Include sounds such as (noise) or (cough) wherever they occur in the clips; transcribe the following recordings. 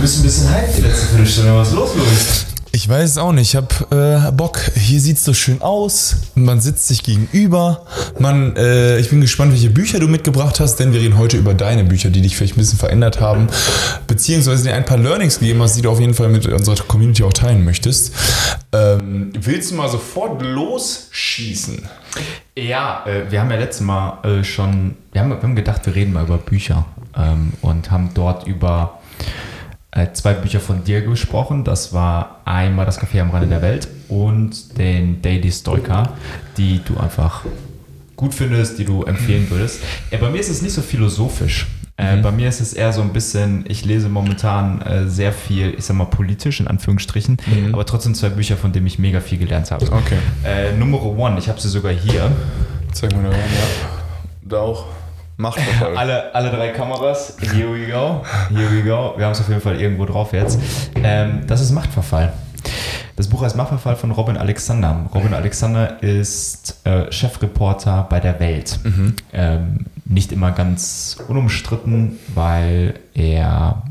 Du bist ein bisschen hyped die letzte Viertelstunde. Was ist los, Louis? Ich weiß es auch nicht. Ich habe äh, Bock. Hier sieht es so schön aus. Man sitzt sich gegenüber. Man, äh, ich bin gespannt, welche Bücher du mitgebracht hast, denn wir reden heute über deine Bücher, die dich vielleicht ein bisschen verändert haben, beziehungsweise dir ein paar Learnings gegeben hast, die du auf jeden Fall mit unserer Community auch teilen möchtest. Ähm, willst du mal sofort losschießen? Ja, äh, wir haben ja letztes Mal äh, schon, wir haben, wir haben gedacht, wir reden mal über Bücher ähm, und haben dort über zwei Bücher von dir gesprochen. Das war einmal Das Café am Rande der Welt und den Daily Stoiker, die du einfach gut findest, die du empfehlen würdest. Ja, bei mir ist es nicht so philosophisch. Äh, mhm. Bei mir ist es eher so ein bisschen, ich lese momentan äh, sehr viel, ich sag mal politisch in Anführungsstrichen, mhm. aber trotzdem zwei Bücher, von denen ich mega viel gelernt habe. Okay. Äh, Nummer One, ich habe sie sogar hier. Zeig mal da rein, ja. Da auch. Machtverfall. alle, alle drei Kameras. Here we go. Here we go. Wir haben es auf jeden Fall irgendwo drauf jetzt. Ähm, das ist Machtverfall. Das Buch heißt Machtverfall von Robin Alexander. Robin Alexander ist äh, Chefreporter bei der Welt. Mhm. Ähm, nicht immer ganz unumstritten, weil er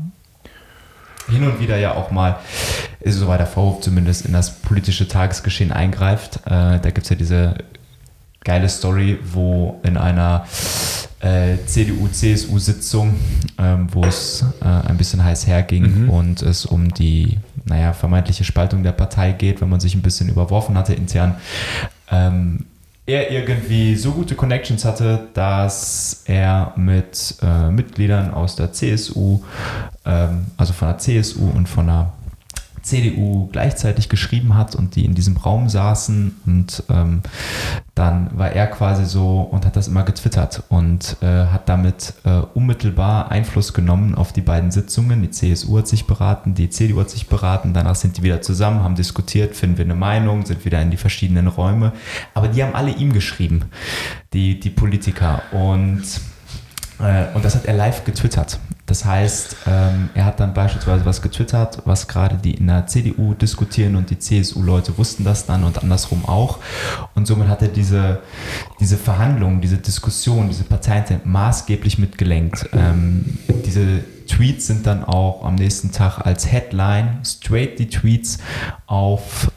hin und wieder ja auch mal, ist so der Vorwurf zumindest, in das politische Tagesgeschehen eingreift. Äh, da gibt es ja diese geile Story, wo in einer äh, CDU-CSU-Sitzung, ähm, wo es äh, ein bisschen heiß herging mhm. und es um die naja, vermeintliche Spaltung der Partei geht, wenn man sich ein bisschen überworfen hatte intern. Ähm, er irgendwie so gute Connections hatte, dass er mit äh, Mitgliedern aus der CSU, ähm, also von der CSU und von der CDU gleichzeitig geschrieben hat und die in diesem Raum saßen und ähm, dann war er quasi so und hat das immer getwittert und äh, hat damit äh, unmittelbar Einfluss genommen auf die beiden Sitzungen. Die CSU hat sich beraten, die CDU hat sich beraten, danach sind die wieder zusammen, haben diskutiert, finden wir eine Meinung, sind wieder in die verschiedenen Räume. Aber die haben alle ihm geschrieben, die, die Politiker und und das hat er live getwittert. Das heißt, ähm, er hat dann beispielsweise was getwittert, was gerade die in der CDU diskutieren und die CSU-Leute wussten das dann und andersrum auch. Und somit hat er diese, diese Verhandlungen, diese Diskussion, diese Parteien maßgeblich mitgelenkt. Ähm, diese Tweets sind dann auch am nächsten Tag als Headline straight die Tweets auf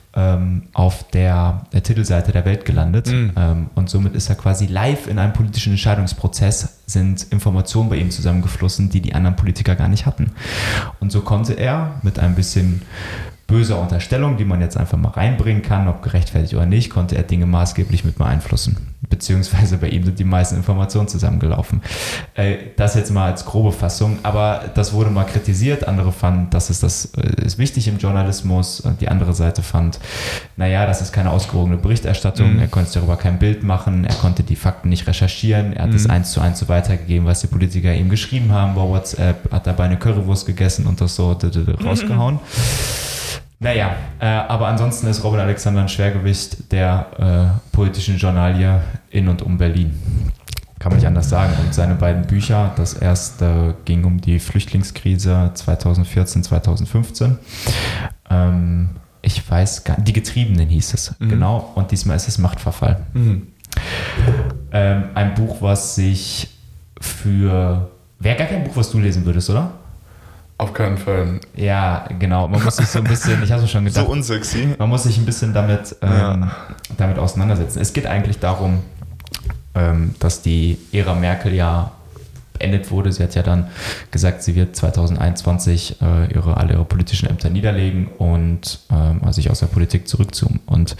auf der, der, Titelseite der Welt gelandet. Mhm. Ähm, und somit ist er quasi live in einem politischen Entscheidungsprozess, sind Informationen bei ihm zusammengeflossen, die die anderen Politiker gar nicht hatten. Und so konnte er mit ein bisschen böser Unterstellung, die man jetzt einfach mal reinbringen kann, ob gerechtfertigt oder nicht, konnte er Dinge maßgeblich mit beeinflussen. Beziehungsweise bei ihm sind die meisten Informationen zusammengelaufen. Äh, das jetzt mal als grobe Fassung, aber das wurde mal kritisiert. Andere fanden, das ist, das äh, ist wichtig im Journalismus. Die andere Seite fand, naja, das ist keine ausgewogene Berichterstattung. Mhm. Er konnte darüber kein Bild machen. Er konnte die Fakten nicht recherchieren. Er hat es mhm. eins zu eins so weitergegeben, was die Politiker ihm geschrieben haben. Bei WhatsApp hat dabei eine Currywurst gegessen und das so rausgehauen. Mhm. Naja, äh, aber ansonsten ist Robin Alexander ein Schwergewicht der äh, politischen Journalie in und um Berlin. Kann man nicht anders sagen. Und seine beiden Bücher, das erste ging um die Flüchtlingskrise 2014, 2015. Ähm, ich weiß gar nicht, die Getriebenen hieß es, mhm. genau. Und diesmal ist es Machtverfall. Mhm. Ähm, ein Buch, was sich für. Wäre gar kein Buch, was du lesen würdest, oder? Auf keinen Fall. Ja, genau. Man muss sich so ein bisschen, ich habe schon gedacht. So unsexy. Man muss sich ein bisschen damit, ähm, ja. damit auseinandersetzen. Es geht eigentlich darum, ähm, dass die Ära Merkel ja beendet wurde. Sie hat ja dann gesagt, sie wird 2021 äh, ihre, alle ihre politischen Ämter niederlegen und ähm, also sich aus der Politik zurückzoomen. Und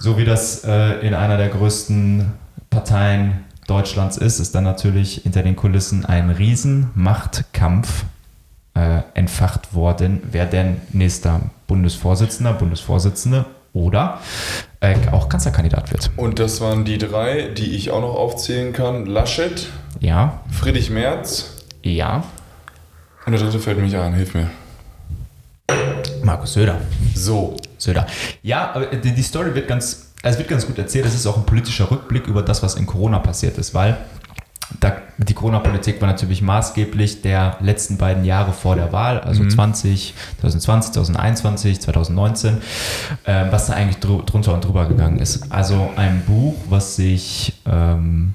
so wie das äh, in einer der größten Parteien Deutschlands ist, ist dann natürlich hinter den Kulissen ein Riesenmachtkampf äh, entfacht worden, wer denn nächster Bundesvorsitzender, Bundesvorsitzende oder äh, auch Kanzlerkandidat wird. Und das waren die drei, die ich auch noch aufzählen kann. Laschet. Ja. Friedrich Merz. Ja. Und der dritte fällt mich ein, hilf mir. Markus Söder. So. Söder. Ja, aber die, Story wird ganz, es wird ganz gut erzählt. Es ist auch ein politischer Rückblick über das, was in Corona passiert ist, weil die Corona-Politik war natürlich maßgeblich der letzten beiden Jahre vor der Wahl, also mhm. 20, 2020, 2021, 2019, äh, was da eigentlich dr drunter und drüber gegangen ist. Also ein Buch, was sich ähm,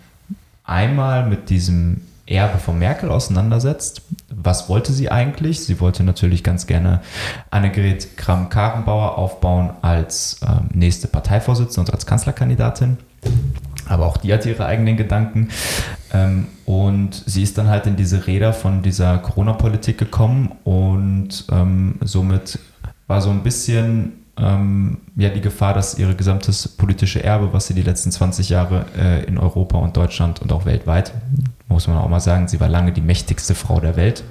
einmal mit diesem Erbe von Merkel auseinandersetzt. Was wollte sie eigentlich? Sie wollte natürlich ganz gerne Annegret Kramp-Karrenbauer aufbauen als ähm, nächste Parteivorsitzende und als Kanzlerkandidatin. Aber auch die hat ihre eigenen Gedanken. Ähm, und sie ist dann halt in diese Räder von dieser Corona-Politik gekommen und ähm, somit war so ein bisschen ähm, ja die Gefahr, dass ihr gesamtes politische Erbe, was sie die letzten 20 Jahre äh, in Europa und Deutschland und auch weltweit, muss man auch mal sagen, sie war lange die mächtigste Frau der Welt,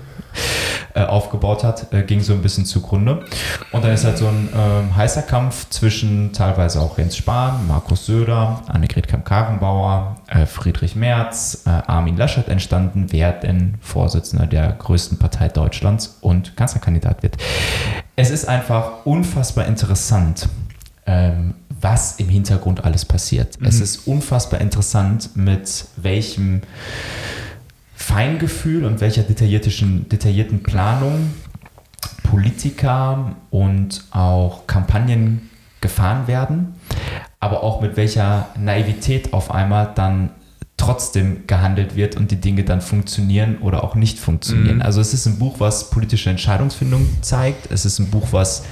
äh, aufgebaut hat, äh, ging so ein bisschen zugrunde. Und dann ist halt so ein äh, heißer Kampf zwischen teilweise auch Jens Spahn, Markus Söder, Annegret Kamm-Karrenbauer, äh, Friedrich Merz, äh, Armin Laschet entstanden, wer denn Vorsitzender der größten Partei Deutschlands und Kanzlerkandidat wird. Es ist einfach unfassbar interessant, ähm, was im Hintergrund alles passiert. Mhm. Es ist unfassbar interessant, mit welchem Feingefühl und welcher detaillierten, detaillierten Planung Politiker und auch Kampagnen gefahren werden, aber auch mit welcher Naivität auf einmal dann trotzdem gehandelt wird und die Dinge dann funktionieren oder auch nicht funktionieren. Mhm. Also es ist ein Buch, was politische Entscheidungsfindung zeigt. Es ist ein Buch, was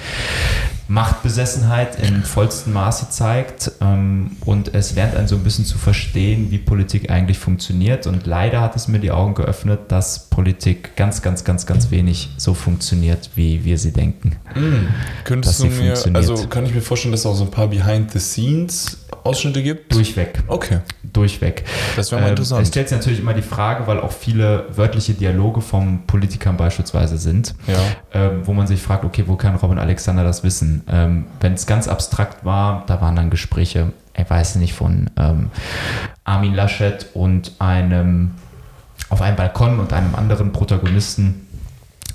Machtbesessenheit im vollsten Maße zeigt ähm, und es lernt einen so ein bisschen zu verstehen, wie Politik eigentlich funktioniert. Und leider hat es mir die Augen geöffnet, dass Politik ganz, ganz, ganz, ganz wenig so funktioniert, wie wir sie denken. Mhm. Könntest du mir, also kann ich mir vorstellen, dass es auch so ein paar Behind-the-Scenes-Ausschnitte gibt? Durchweg. Okay. Durchweg. Das wäre mal ähm, interessant. Es stellt sich natürlich immer die Frage, weil auch viele wörtliche Dialoge von Politikern beispielsweise sind, ja. ähm, wo man sich fragt, okay, wo kann Robin Alexander das wissen? Ähm, Wenn es ganz abstrakt war, da waren dann Gespräche, ich weiß nicht, von ähm, Armin Laschet und einem auf einem Balkon und einem anderen Protagonisten.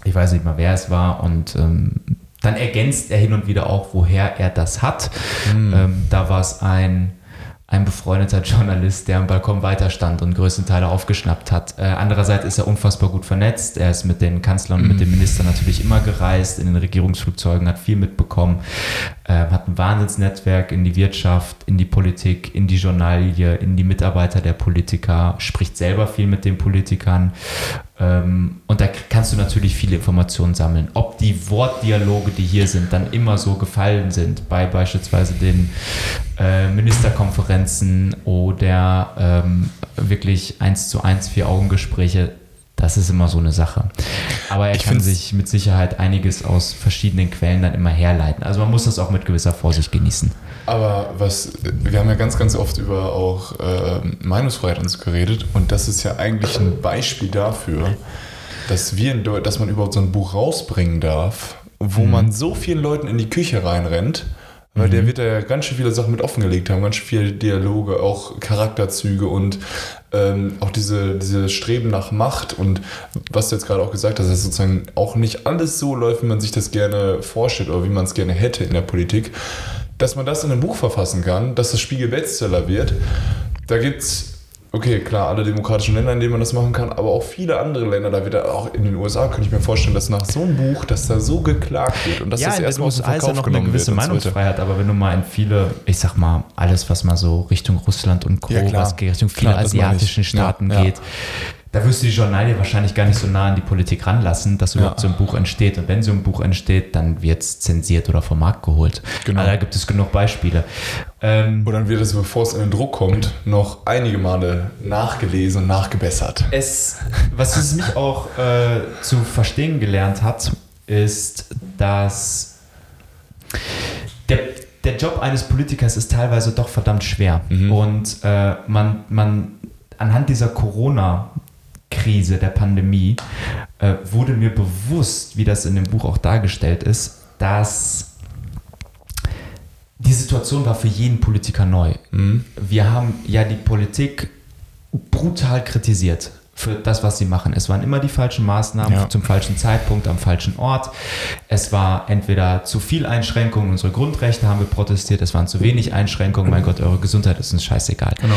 Ich weiß nicht mal, wer es war. Und ähm, dann ergänzt er hin und wieder auch, woher er das hat. Mhm. da war es ein ein befreundeter (laughs) Journalist, der am Balkon weiterstand und größten Teile aufgeschnappt hat. Äh, andererseits ist er unfassbar gut vernetzt. Er ist mit den Kanzlern und mit den mhm. Ministern natürlich immer gereist, in den Regierungsflugzeugen, hat viel mitbekommen, äh, hat ein Wahnsinnsnetzwerk in die Wirtschaft, in die Politik, in die Journalie, in die Mitarbeiter der Politiker, spricht selber viel mit den Politikern und da kannst du natürlich viele Informationen sammeln. Ob die Wortdialoge, die hier sind, dann immer so gefallen sind, bei beispielsweise den äh, Ministerkonferenzen oder ähm, wirklich eins zu eins vier Augengespräche, das ist immer so eine Sache. Aber er ich kann sich mit Sicherheit einiges aus verschiedenen Quellen dann immer herleiten. Also man muss das auch mit gewisser Vorsicht genießen. Aber was, wir haben ja ganz, ganz oft über auch äh, Meinungsfreiheit uns geredet und das ist ja eigentlich ein Beispiel dafür, dass wir, dass man überhaupt so ein Buch rausbringen darf, wo mhm. man so vielen Leuten in die Küche reinrennt, weil mhm. der wird ja ganz schön viele Sachen mit offengelegt haben, ganz schön viele Dialoge, auch Charakterzüge und ähm, auch diese, diese Streben nach Macht und was du jetzt gerade auch gesagt hast, dass sozusagen auch nicht alles so läuft, wie man sich das gerne vorstellt oder wie man es gerne hätte in der Politik dass man das in einem Buch verfassen kann, dass das Spiegel Bestseller wird. Da gibt es okay, klar, alle demokratischen Länder, in denen man das machen kann, aber auch viele andere Länder, da wird auch in den USA, könnte ich mir vorstellen, dass nach so einem Buch, dass da so geklagt wird und dass ja, das erstmal aus dem Verkauf ja noch eine gewisse Meinungsfreiheit, aber wenn du mal in viele, ich sag mal, alles, was mal so Richtung Russland und Co., ja, was Richtung viele klar, asiatischen Staaten ja, geht, da wirst du die Journalie wahrscheinlich gar nicht so nah an die Politik ranlassen, dass überhaupt ja. so ein Buch entsteht. Und wenn so ein Buch entsteht, dann wird es zensiert oder vom Markt geholt. Genau. Also da gibt es genug Beispiele. Ähm, und dann wird es, bevor es in den Druck kommt, noch einige Male nachgelesen und nachgebessert. Es, was es mich auch äh, zu verstehen gelernt hat, ist, dass der, der Job eines Politikers ist teilweise doch verdammt schwer. Mhm. Und äh, man, man anhand dieser Corona- Krise der Pandemie äh, wurde mir bewusst, wie das in dem Buch auch dargestellt ist, dass die Situation war für jeden Politiker neu. Mhm. Wir haben ja die Politik brutal kritisiert für das, was sie machen. Es waren immer die falschen Maßnahmen ja. zum falschen Zeitpunkt am falschen Ort. Es war entweder zu viel Einschränkungen, unsere Grundrechte haben wir protestiert, es waren zu wenig Einschränkungen, mein Gott, eure Gesundheit ist uns scheißegal. Genau.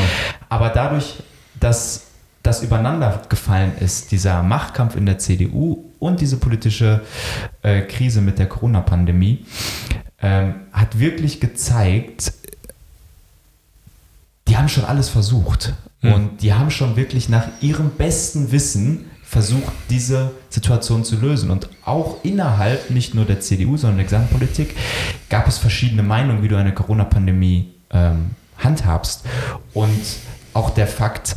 Aber dadurch, dass das übereinander gefallen ist, dieser Machtkampf in der CDU und diese politische äh, Krise mit der Corona-Pandemie, ähm, hat wirklich gezeigt, die haben schon alles versucht. Hm. Und die haben schon wirklich nach ihrem besten Wissen versucht, diese Situation zu lösen. Und auch innerhalb nicht nur der CDU, sondern der Gesamtpolitik gab es verschiedene Meinungen, wie du eine Corona-Pandemie ähm, handhabst. Und auch der Fakt,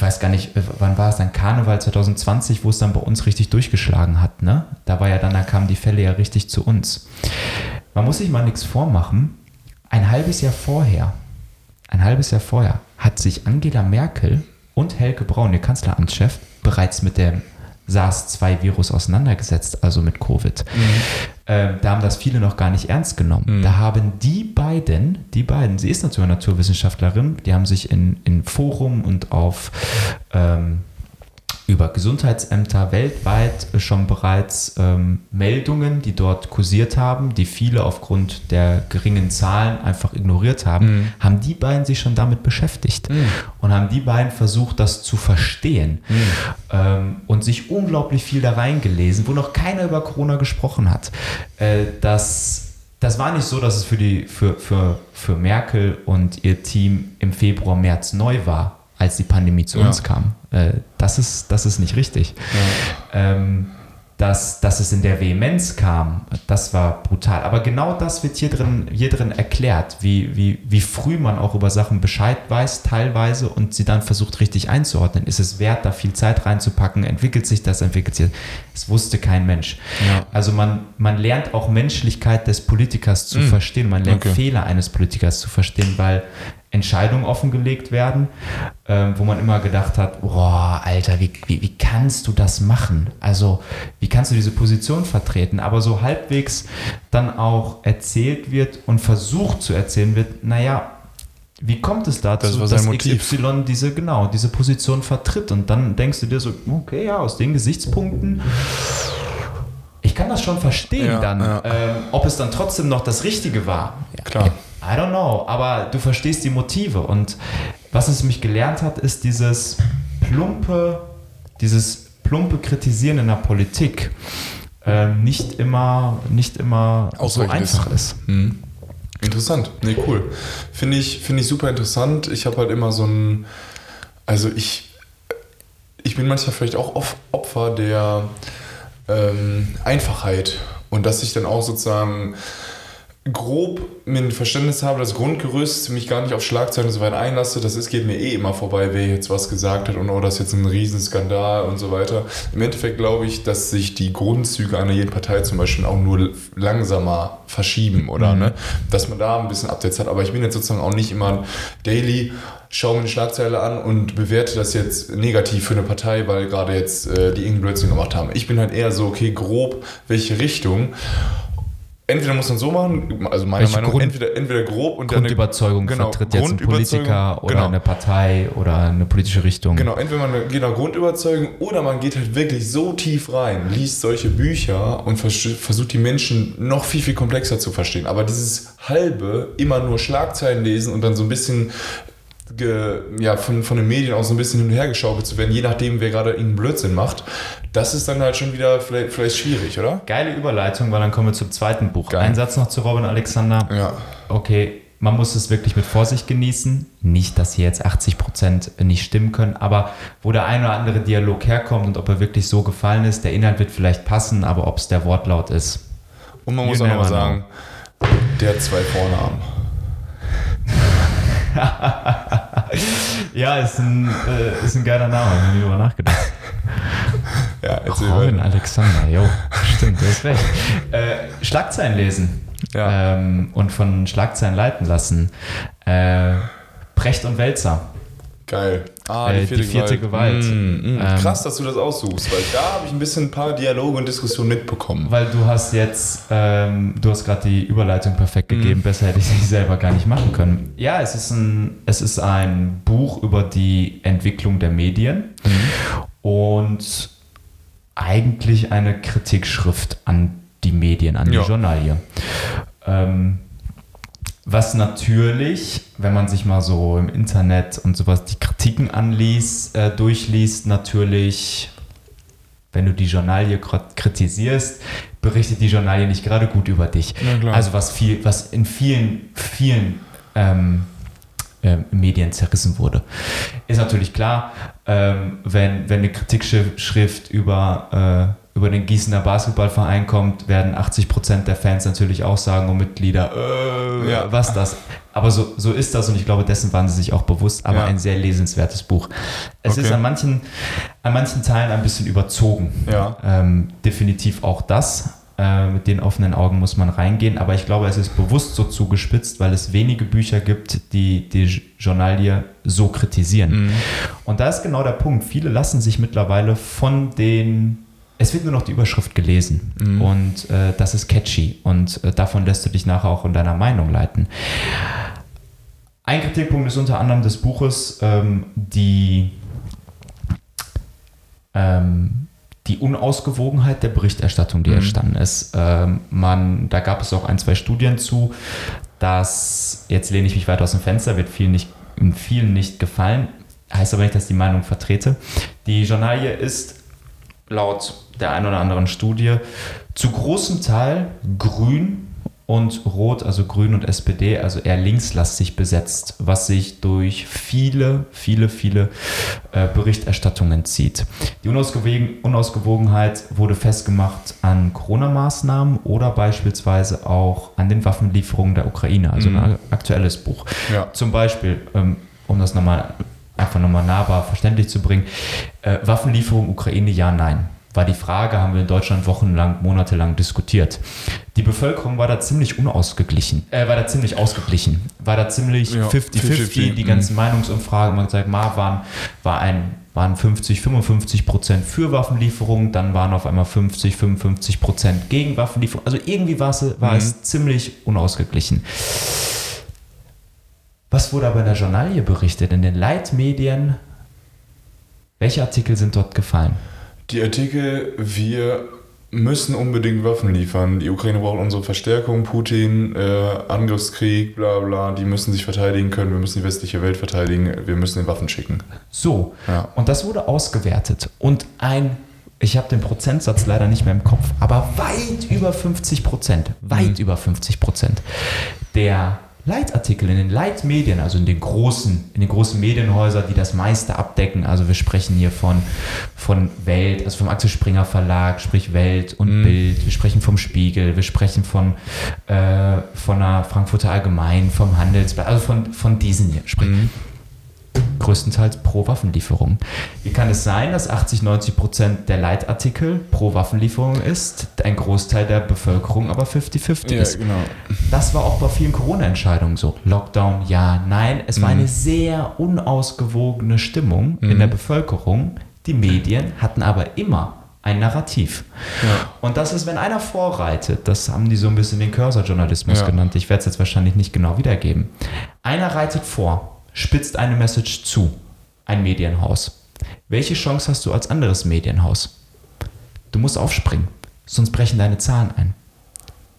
ich weiß gar nicht, äh, wann war es dann, Karneval 2020, wo es dann bei uns richtig durchgeschlagen hat. Ne? Da war ja dann, da kamen die Fälle ja richtig zu uns. Man muss sich mal nichts vormachen. Ein halbes Jahr vorher, ein halbes Jahr vorher, hat sich Angela Merkel und Helge Braun, ihr Kanzleramtschef, bereits mit dem SARS-2-Virus auseinandergesetzt, also mit Covid. Ähm, da haben das viele noch gar nicht ernst genommen. Da haben die beiden, die beiden, sie ist natürlich Naturwissenschaftlerin, die haben sich in, in Forum und auf ähm, über Gesundheitsämter weltweit schon bereits ähm, Meldungen, die dort kursiert haben, die viele aufgrund der geringen Zahlen einfach ignoriert haben, haben die beiden sich schon damit beschäftigt? Und haben die beiden versucht, das zu verstehen? Ähm, und sich unglaublich viel da reingelesen, wo noch keiner über Corona gesprochen hat. Äh, das, das war nicht so, dass es für, die, für, für, für Merkel und ihr Team im Februar, März neu war, als die Pandemie zu Ja. uns kam. Äh, das, ist, das ist nicht richtig. Ähm, dass, dass es in der Vehemenz kam, das war brutal. Aber genau das wird hier drin, hier drin erklärt, wie, wie, wie früh man auch über Sachen Bescheid weiß, teilweise, und sie dann versucht richtig einzuordnen. Ist es wert, da viel Zeit reinzupacken? Entwickelt sich das, entwickelt sich das? Es wusste kein Mensch. Ja. Also man, man lernt auch Menschlichkeit des Politikers zu verstehen. Man lernt Okay. Fehler eines Politikers zu verstehen, weil Entscheidungen offengelegt werden, ähm, wo man immer gedacht hat, boah, Alter, wie, wie, wie kannst du das machen? Also, wie kannst du diese Position vertreten? Aber so halbwegs dann auch erzählt wird und versucht zu erzählen wird, naja, wie kommt es dazu, Das dass Motiv. XY diese, genau, diese Position vertritt? Und dann denkst du dir so, okay, ja, aus den Gesichtspunkten ich kann das schon verstehen Ja, dann. ja. Ähm, ob es dann trotzdem noch das Richtige war. Ja, Klar. I don't know, aber du verstehst die Motive. Und was es mich gelernt hat, ist dieses plumpe, dieses plumpe Kritisieren in der Politik ähm, nicht immer, nicht immer so einfach ist. Hm. Interessant. Nee, cool. Finde ich, finde ich super interessant. Ich habe halt immer so ein. Also ich. Ich bin manchmal vielleicht auch Op- Opfer der ähm, Einfachheit. Und dass ich dann auch sozusagen grob ein Verständnis habe, das Grundgerüst, mich gar nicht auf Schlagzeilen so weit einlasse, das ist, geht mir eh immer vorbei, wer jetzt was gesagt hat und oh, das ist jetzt ein Riesenskandal und so weiter. Im Endeffekt glaube ich, dass sich die Grundzüge einer jeden Partei zum Beispiel auch nur langsamer verschieben oder ne? dass man da ein bisschen Updates hat. Aber ich bin jetzt sozusagen auch nicht immer daily, schaue mir eine Schlagzeile an und bewerte das jetzt negativ für eine Partei, weil gerade jetzt äh, die irgendeinen Blödsinn gemacht haben. Ich bin halt eher so, okay, grob, welche Richtung. Entweder muss man so machen, also meiner Welche Meinung Grund- entweder, entweder grob und dann eine- Grundüberzeugung genau, vertritt jetzt ein Grundüberzeugung, Politiker oder genau. eine Partei oder eine politische Richtung. Genau, entweder man geht nach Grundüberzeugung oder man geht halt wirklich so tief rein, liest solche Bücher und vers versucht die Menschen noch viel, viel komplexer zu verstehen. Aber dieses halbe, immer nur Schlagzeilen lesen und dann so ein bisschen ge, ja, von, von den Medien auch so ein bisschen hin und her geschaukelt zu werden, je nachdem, wer gerade irgendeinen Blödsinn macht, das ist dann halt schon wieder vielleicht, vielleicht schwierig, oder? Geile Überleitung, weil dann kommen wir zum zweiten Buch. Geil. Ein Satz noch zu Robin Alexander. Ja. okay, man muss es wirklich mit Vorsicht genießen. Nicht, dass hier jetzt 80 Prozent nicht stimmen können, aber wo der ein oder andere Dialog herkommt und ob er wirklich so gefallen ist, der Inhalt wird vielleicht passen, aber ob es der Wortlaut ist. Und man muss auch noch mal never sagen, der hat zwei Vornamen. Ja, ist ein, äh, ist ein geiler Name, habe ich nie drüber nachgedacht. Ja, Robin weiter. Alexander, jo, stimmt, du hast recht. Äh, Schlagzeilen lesen Ja. ähm, und von Schlagzeilen leiten lassen. Äh, Precht und Wälzer. Geil. Ah, Äh, die vierte Gewalt. Mm, mm. Ähm, Krass, dass du das aussuchst, weil da habe ich ein bisschen ein paar Dialoge und Diskussionen mitbekommen. Weil du hast jetzt, ähm, du hast gerade die Überleitung perfekt gegeben, besser hätte ich sie (laughs) selber gar nicht machen können. Ja, es ist ein, es ist ein Buch über die Entwicklung der Medien und eigentlich eine Kritikschrift an die Medien, an die Ja. Journalie. Ähm, was natürlich, wenn man sich mal so im Internet und sowas die Kritiken anliest, äh, durchliest, natürlich wenn du die Journalie kr- kritisierst, berichtet die Journalie nicht gerade gut über dich. Also was viel, was in vielen, vielen ähm, äh, Medien zerrissen wurde. Ist natürlich klar, ähm, wenn, wenn eine Kritikschrift über, äh, über den Gießener Basketballverein kommt, werden 80 Prozent der Fans natürlich auch sagen und Mitglieder, äh, ja. was das. Aber so, so ist das und ich glaube, dessen waren sie sich auch bewusst, aber ja. ein sehr lesenswertes Buch. Es okay. ist an manchen, an manchen Teilen ein bisschen überzogen. Ja. Ähm, definitiv auch das. Äh, mit den offenen Augen muss man reingehen, aber ich glaube, es ist bewusst so zugespitzt, weil es wenige Bücher gibt, die die Journalie so kritisieren. Mhm. Und da ist genau der Punkt. Viele lassen sich mittlerweile von den es wird nur noch die Überschrift gelesen mhm. und äh, das ist catchy und äh, davon lässt du dich nachher auch in deiner Meinung leiten. Ein Kritikpunkt ist unter anderem des Buches ähm, die ähm, die Unausgewogenheit der Berichterstattung, die mhm. entstanden ist. Ähm, man, da gab es auch ein, zwei Studien zu, dass, jetzt lehne ich mich weit aus dem Fenster, wird vielen nicht, vielen nicht gefallen, heißt aber nicht, dass ich die Meinung vertrete. Die Journalie ist laut der einen oder anderen Studie zu großem Teil grün und Rot, also Grün und SPD, also eher linkslastig besetzt, was sich durch viele, viele, viele äh, Berichterstattungen zieht. Die Unausgewogenheit wurde festgemacht an Corona-Maßnahmen oder beispielsweise auch an den Waffenlieferungen der Ukraine, also mhm. ein aktuelles Buch. Ja. Zum Beispiel, ähm, um das nochmal einfach nochmal nahbar verständlich zu bringen, äh, Waffenlieferung Ukraine, ja, nein war die Frage, haben wir in Deutschland wochenlang, monatelang diskutiert. Die Bevölkerung war da ziemlich unausgeglichen, äh, war da ziemlich ausgeglichen, war da ziemlich 50-50, ja, die ganzen. Meinungsumfragen, man hat gesagt, Ma waren, war ein, waren 50, 55 Prozent für Waffenlieferungen, dann waren auf einmal 50, 55 Prozent gegen Waffenlieferungen. Also irgendwie war es, war mhm. es ziemlich unausgeglichen. Was wurde aber in der Journalie berichtet, in den Leitmedien? Welche Artikel sind dort gefallen? Die Artikel, wir müssen unbedingt Waffen liefern. Die Ukraine braucht unsere Verstärkung, Putin, äh, Angriffskrieg, bla bla, die müssen sich verteidigen können, wir müssen die westliche Welt verteidigen, wir müssen den Waffen schicken. So, ja. und das wurde ausgewertet. Und ein, ich habe den Prozentsatz leider nicht mehr im Kopf, aber weit über 50 Prozent, weit mhm. über 50 Prozent der Leitartikel in den Leitmedien, also in den großen, in den großen Medienhäusern, die das meiste abdecken. Also wir sprechen hier von, von Welt, also vom Axel Springer Verlag, sprich Welt und mhm. Bild. Wir sprechen vom Spiegel, wir sprechen von, äh, von der Frankfurter Allgemein, vom Handelsblatt, also von, von diesen hier. Sprich, mhm größtenteils pro Waffenlieferung. Wie kann es sein, dass 80, 90 Prozent der Leitartikel pro Waffenlieferung ist, ein Großteil der Bevölkerung aber 50-50 ja, ist? Genau. Das war auch bei vielen Corona-Entscheidungen so. Lockdown, ja, nein. Es war mhm. eine sehr unausgewogene Stimmung mhm. in der Bevölkerung. Die Medien hatten aber immer ein Narrativ. Ja. Und das ist, wenn einer vorreitet, das haben die so ein bisschen den Cursor-Journalismus ja. genannt, ich werde es jetzt wahrscheinlich nicht genau wiedergeben. Einer reitet vor spitzt eine Message zu, ein Medienhaus. Welche Chance hast du als anderes Medienhaus? Du musst aufspringen, sonst brechen deine Zahlen ein.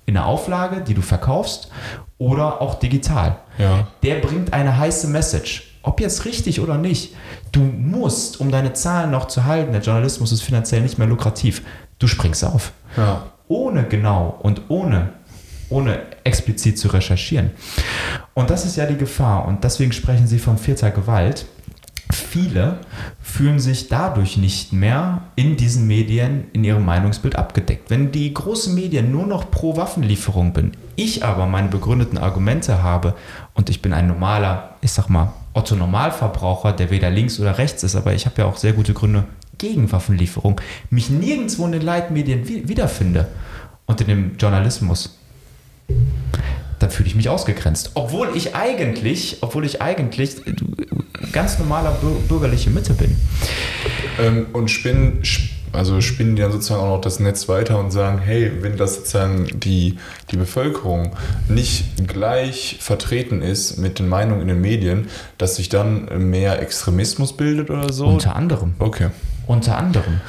In der Auflage, die du verkaufst oder auch digital. Ja. Der bringt eine heiße Message. Ob jetzt richtig oder nicht, du musst, um deine Zahlen noch zu halten, der Journalismus ist finanziell nicht mehr lukrativ, du springst auf. Ja. Ohne genau und ohne ohne explizit zu recherchieren. Und das ist ja die Gefahr. Und deswegen sprechen Sie von vierter Gewalt. Viele fühlen sich dadurch nicht mehr in diesen Medien in ihrem Meinungsbild abgedeckt. Wenn die großen Medien nur noch pro Waffenlieferung bin, ich aber meine begründeten Argumente habe und ich bin ein normaler, ich sag mal, Otto Normalverbraucher, der weder links oder rechts ist, aber ich habe ja auch sehr gute Gründe gegen Waffenlieferung, mich nirgendwo in den Leitmedien wiederfinde und in dem Journalismus dann fühle ich mich ausgegrenzt. Obwohl ich eigentlich, obwohl ich eigentlich ganz normaler bürgerliche Mitte bin. Ähm, und spinnen, also spinnen die dann sozusagen auch noch das Netz weiter und sagen, hey, wenn das sozusagen die, die Bevölkerung nicht gleich vertreten ist mit den Meinungen in den Medien, dass sich dann mehr Extremismus bildet oder so? Unter anderem. Okay. Unter anderem.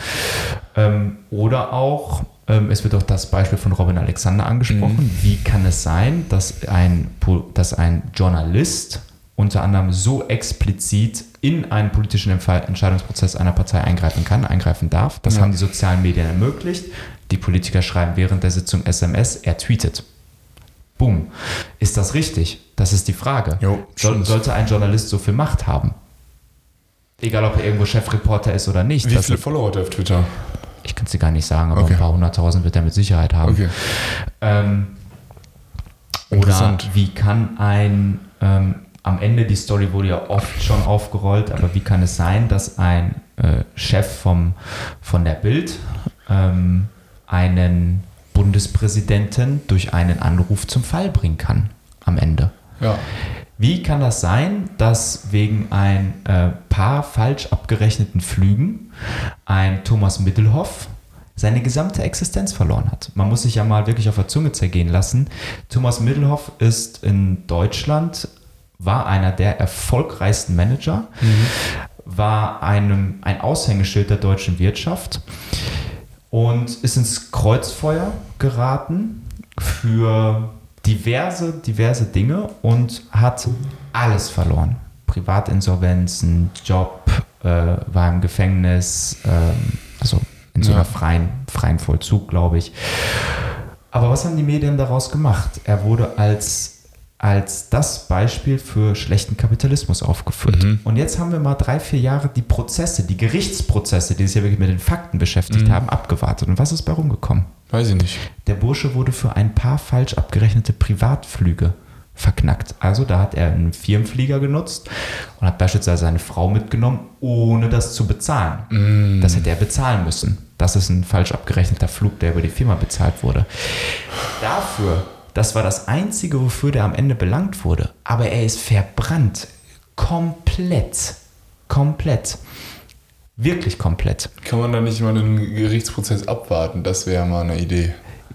Ähm, oder auch es wird auch das Beispiel von Robin Alexander angesprochen. Mhm. Wie kann es sein, dass ein, dass ein Journalist unter anderem so explizit in einen politischen Entscheidungsprozess einer Partei eingreifen kann, eingreifen darf? Das ja. haben die sozialen Medien ermöglicht. Die Politiker schreiben während der Sitzung SMS, er tweetet. Boom. Ist das richtig? Das ist die Frage. Jo, Soll, sollte ein Journalist so viel Macht haben? Egal, ob er irgendwo Chefreporter ist oder nicht. Wie viele Follower hat er auf Twitter? Ich kann es dir gar nicht sagen, aber Okay. ein paar hunderttausend wird er mit Sicherheit haben. Okay. Ähm, oder wie kann ein, ähm, am Ende die Story wurde ja oft schon aufgerollt, aber wie kann es sein, dass ein äh, Chef vom, von der Bild ähm, einen Bundespräsidenten durch einen Anruf zum Fall bringen kann am Ende? Ja. Wie kann das sein, dass wegen ein äh, paar falsch abgerechneten Flügen ein Thomas Middelhoff seine gesamte Existenz verloren hat? Man muss sich ja mal wirklich auf der Zunge zergehen lassen. Thomas Middelhoff ist in Deutschland, war einer der erfolgreichsten Manager, war einem, ein Aushängeschild der deutschen Wirtschaft und ist ins Kreuzfeuer geraten für diverse, diverse Dinge und hat alles verloren. Privatinsolvenzen, Job, äh, war im Gefängnis, ähm, also in so Ja. einer freien, freien Vollzug, glaube ich. Aber was haben die Medien daraus gemacht? Er wurde als, als das Beispiel für schlechten Kapitalismus aufgeführt. Mhm. Und jetzt haben wir mal drei, vier Jahre die Prozesse, die Gerichtsprozesse, die sich ja wirklich mit den Fakten beschäftigt Mhm. haben, abgewartet. Und was ist bei rumgekommen? Weiß ich nicht. Der Bursche wurde für ein paar falsch abgerechnete Privatflüge verknackt. Also da hat er einen Firmenflieger genutzt und hat beispielsweise seine Frau mitgenommen, ohne das zu bezahlen. Das hätte er bezahlen müssen. Das ist ein falsch abgerechneter Flug, der über die Firma bezahlt wurde. Dafür, das war das Einzige, wofür der am Ende belangt wurde. Aber er ist verbrannt. Komplett. Komplett. Wirklich komplett. Kann man da nicht mal einen Gerichtsprozess abwarten? Das wäre mal eine Idee.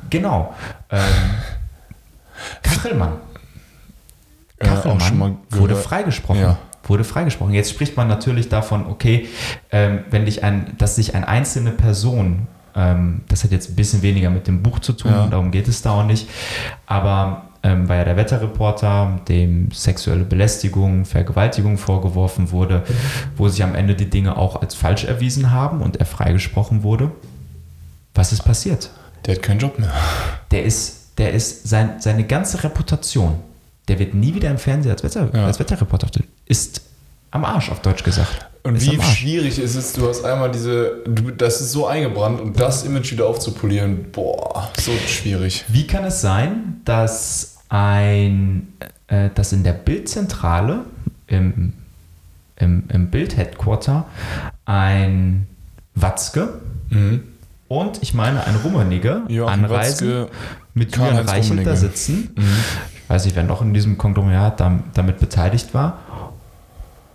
Genau. Ähm, (laughs) Kachelmann. Ja, Kachelmann mal wurde freigesprochen. Ja. Wurde freigesprochen. Jetzt spricht man natürlich davon, okay, ähm, wenn dich ein, dass sich eine einzelne Person, ähm, das hat jetzt ein bisschen weniger mit dem Buch zu tun, Ja. darum geht es da auch nicht, aber ähm, war ja der Wetterreporter, dem sexuelle Belästigung, Vergewaltigung vorgeworfen wurde, wo sich am Ende die Dinge auch als falsch erwiesen haben und er freigesprochen wurde. Was ist passiert? Der hat keinen Job mehr. der ist, der ist sein, seine ganze Reputation, der wird nie wieder im Fernsehen als, Wetter, Ja. als Wetterreporter ist am Arsch, auf Deutsch gesagt. Und ist wie schwierig ist es, du hast einmal diese, du, das ist so eingebrannt und das Image wieder aufzupolieren, boah, so schwierig. Wie kann es sein, dass ein, äh, dass in der Bildzentrale im, im, im Bild-Headquarter ein Watzke Mhm. Und ich meine ein Rummeniger Joachim anreisen, Watzke, mit Julian Reichelt da Rummenigge. sitzen. Ich weiß nicht, wer noch in diesem Konglomerat dam- damit beteiligt war.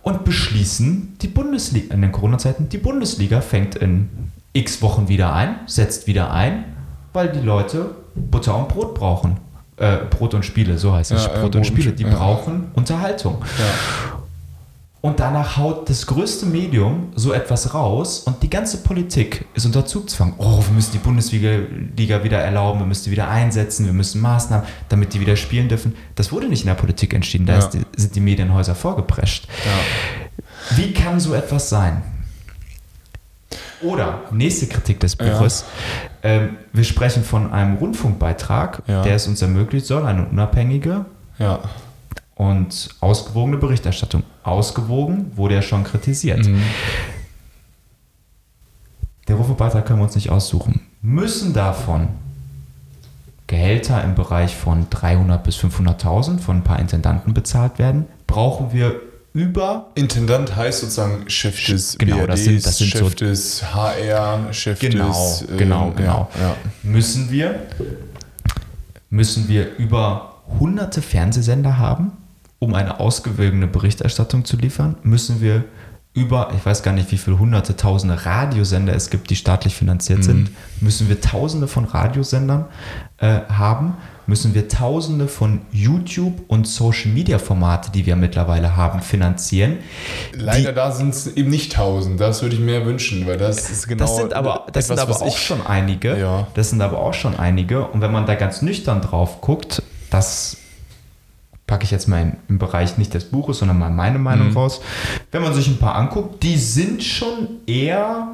Und beschließen, die Bundesliga, in den Corona-Zeiten, die Bundesliga fängt in x Wochen wieder ein, setzt wieder ein, weil die Leute Butter und Brot brauchen. Äh, Brot und Spiele, so heißt es. Ja, äh, Brot Brot und Spiele, Sp- die ja. brauchen Unterhaltung. Ja. Und danach haut das größte Medium so etwas raus und die ganze Politik ist unter Zugzwang. Oh, wir müssen die Bundesliga Liga wieder erlauben, wir müssen die wieder einsetzen, wir müssen Maßnahmen, damit die wieder spielen dürfen. Das wurde nicht in der Politik entschieden, da Ja. die, sind die Medienhäuser vorgeprescht. Ja. Wie kann so etwas sein? Oder, nächste Kritik des Ja. Buches, ähm, wir sprechen von einem Rundfunkbeitrag, Ja. der es uns ermöglicht soll, eine unabhängige ja. Und ausgewogene Berichterstattung. Ausgewogen wurde ja schon kritisiert. Mhm. Der Rundfunkbeitrag können wir uns nicht aussuchen. Müssen davon Gehälter im Bereich von 300 bis 500.000 von ein paar Intendanten bezahlt werden? Brauchen wir über Intendant heißt sozusagen Chef des Genau, BRDs, das sind- das sind Chef so- des HR, Chef Genau, des... äh, genau, genau. Ja, ja. müssen wir müssen wir über hunderte Fernsehsender haben, um eine ausgewogene Berichterstattung zu liefern? Müssen wir über, ich weiß gar nicht, wie viele hunderte, tausende Radiosender es gibt, die staatlich finanziert sind, müssen wir tausende von Radiosendern äh, haben? Müssen wir tausende von YouTube- und Social-Media-Formate, die wir mittlerweile haben, finanzieren? Leider da sind es eben nicht tausend. Das würde ich mir wünschen, weil das ist genau das sind aber, das sind etwas, aber was auch ich- schon einige. Ja. Das sind aber auch schon einige. Und wenn man da ganz nüchtern drauf guckt, das packe ich jetzt mal in, im Bereich nicht des Buches, sondern mal meine Meinung Mhm. raus. Wenn man sich ein paar anguckt, die sind schon eher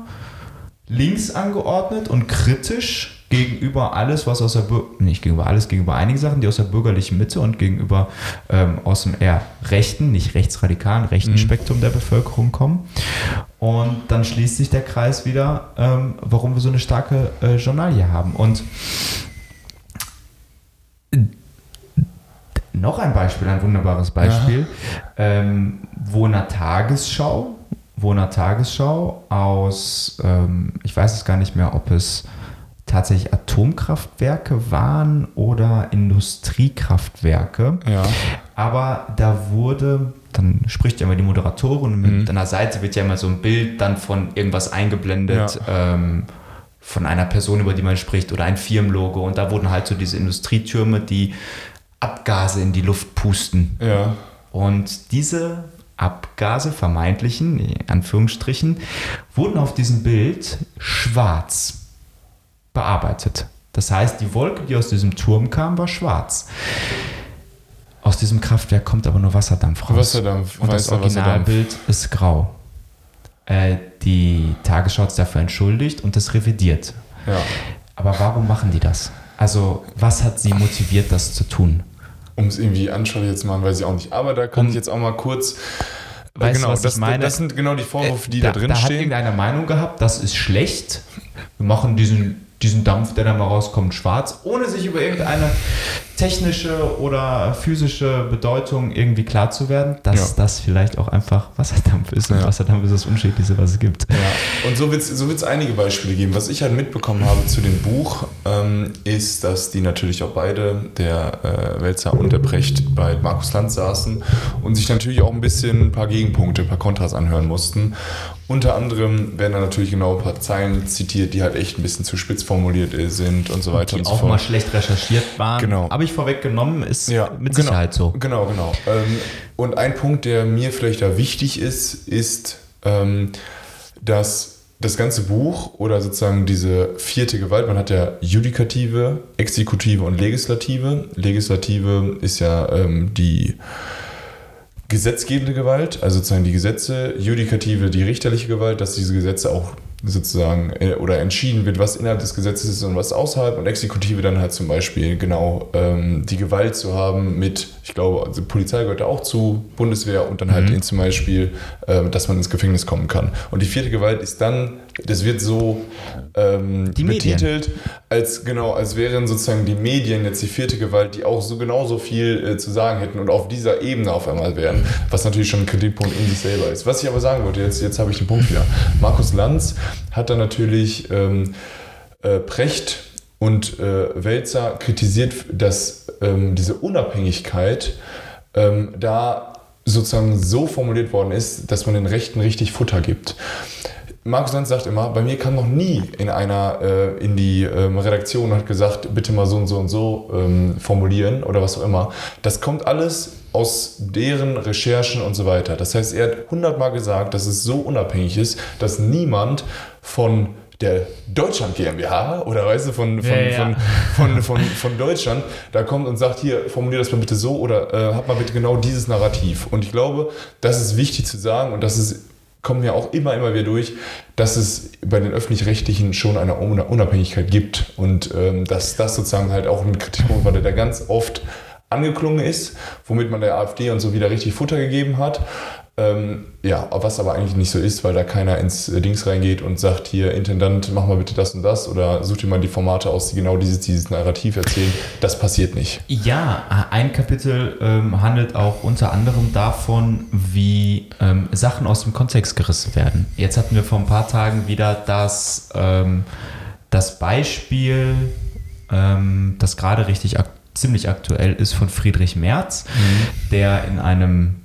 links angeordnet und kritisch gegenüber alles, was aus der Bür nicht gegenüber alles, gegenüber einigen Sachen, die aus der bürgerlichen Mitte und gegenüber ähm, aus dem eher rechten, nicht rechtsradikalen, rechten mhm. Spektrum der Bevölkerung kommen. Und dann schließt sich der Kreis wieder, ähm, warum wir so eine starke äh, Journalie haben. Und noch ein Beispiel, ein wunderbares Beispiel, ähm, wo in der Tagesschau, wo in der Tagesschau aus, ähm, ich weiß es gar nicht mehr, ob es tatsächlich Atomkraftwerke waren oder Industriekraftwerke. Ja. Aber da wurde, dann spricht ja immer die Moderatorin mit mhm. einer Seite wird ja immer so ein Bild dann von irgendwas eingeblendet. Ja. Ähm, von einer Person, über die man spricht, oder ein Firmenlogo. Und da wurden halt so diese Industrietürme, die Abgase in die Luft pusten. Ja. Und diese Abgase, vermeintlichen, in Anführungsstrichen, wurden auf diesem Bild schwarz bearbeitet. Das heißt, die Wolke, die aus diesem Turm kam, war schwarz. Aus diesem Kraftwerk kommt aber nur Wasserdampf raus. Wasserdampf. Und das Originalbild ist grau. Äh, die Tagesschau ist dafür entschuldigt und das revidiert. Ja. Aber warum machen die das? Also, was hat sie motiviert, das zu tun? Um es irgendwie anschaulich zu machen, weil sie auch nicht. Aber da kann um, ich jetzt auch mal kurz. Weißt genau, du, was das, ich meine? das sind genau die Vorwürfe, die äh, da, da drin da stehen. Da hat irgendeine Meinung gehabt, das ist schlecht. Wir machen diesen diesen Dampf, der da mal rauskommt, schwarz, ohne sich über irgendeine technische oder physische Bedeutung irgendwie klar zu werden, dass ja. das vielleicht auch einfach Wasserdampf ist. Und ja. Wasserdampf ist das Unschädlichste, was es gibt. Ja. Und so wird es so einige Beispiele geben. Was ich halt mitbekommen habe zu dem Buch, ähm, ist, dass die natürlich auch beide, der äh, Welzer und der Precht, bei Markus Land saßen und sich natürlich auch ein bisschen ein paar Gegenpunkte, ein paar Kontras anhören mussten. Unter anderem werden da natürlich genau ein paar Zeilen zitiert, die halt echt ein bisschen zu spitz formuliert sind und so weiter die und so fort. auch mal schlecht recherchiert waren. Genau. Aber ich vorweggenommen, ist ja, mit genau, Sicherheit so. Genau, genau. Ähm, und ein Punkt, der mir vielleicht da wichtig ist, ist, ähm, dass das ganze Buch oder sozusagen diese vierte Gewalt, man hat ja Judikative, Exekutive und Legislative. Legislative ist ja ähm, die gesetzgebende Gewalt, also sozusagen die Gesetze, Judikative die richterliche Gewalt, dass diese Gesetze auch sozusagen äh, oder entschieden wird, was innerhalb des Gesetzes ist und was außerhalb und Exekutive dann halt zum Beispiel genau ähm, die Gewalt zu haben mit, ich glaube, also Polizei gehört auch zu, Bundeswehr und dann halt mhm. zum Beispiel, äh, dass man ins Gefängnis kommen kann. Und die vierte Gewalt ist dann, das wird so ähm, betitelt, als genau, als wären sozusagen die Medien jetzt die vierte Gewalt, die auch so genauso viel äh, zu sagen hätten und auf dieser Ebene auf einmal wären, was natürlich schon ein Kritikpunkt in sich selber ist. Was ich aber sagen wollte, jetzt, jetzt habe ich den Punkt wieder. Markus Lanz hat dann natürlich ähm, äh, Precht und äh, Welzer kritisiert, dass ähm, diese Unabhängigkeit ähm, da sozusagen so formuliert worden ist, dass man den Rechten richtig Futter gibt. Markus Lanz sagt immer, bei mir kam noch nie in einer äh, in die ähm, Redaktion und hat gesagt, bitte mal so und so und so ähm, formulieren oder was auch immer. Das kommt alles aus deren Recherchen und so weiter. Das heißt, er hat hundertmal gesagt, dass es so unabhängig ist, dass niemand von der Deutschland GmbH oder weißt du, von, von, ja, ja. Von, von, von, von, Deutschland, da kommt und sagt, hier, formulier das mal bitte so oder äh, hab mal bitte genau dieses Narrativ. Und ich glaube, das ist wichtig zu sagen und das ist, kommen ja auch immer, immer wieder durch, dass es bei den Öffentlich-Rechtlichen schon eine Unabhängigkeit gibt und ähm, dass das sozusagen halt auch ein Kritikpunkt war, der ganz oft angeklungen ist, womit man der AfD und so wieder richtig Futter gegeben hat. Ähm, ja, was aber eigentlich nicht so ist, weil da keiner ins Dings reingeht und sagt, hier, Intendant, mach mal bitte das und das oder such dir mal die Formate aus, die genau dieses, dieses Narrativ erzählen. Das passiert nicht. Ja, ein Kapitel ähm, handelt auch unter anderem davon, wie ähm, Sachen aus dem Kontext gerissen werden. Jetzt hatten wir vor ein paar Tagen wieder das, ähm, das Beispiel, ähm, das gerade richtig ak ziemlich aktuell ist von Friedrich Merz, mhm. der in einem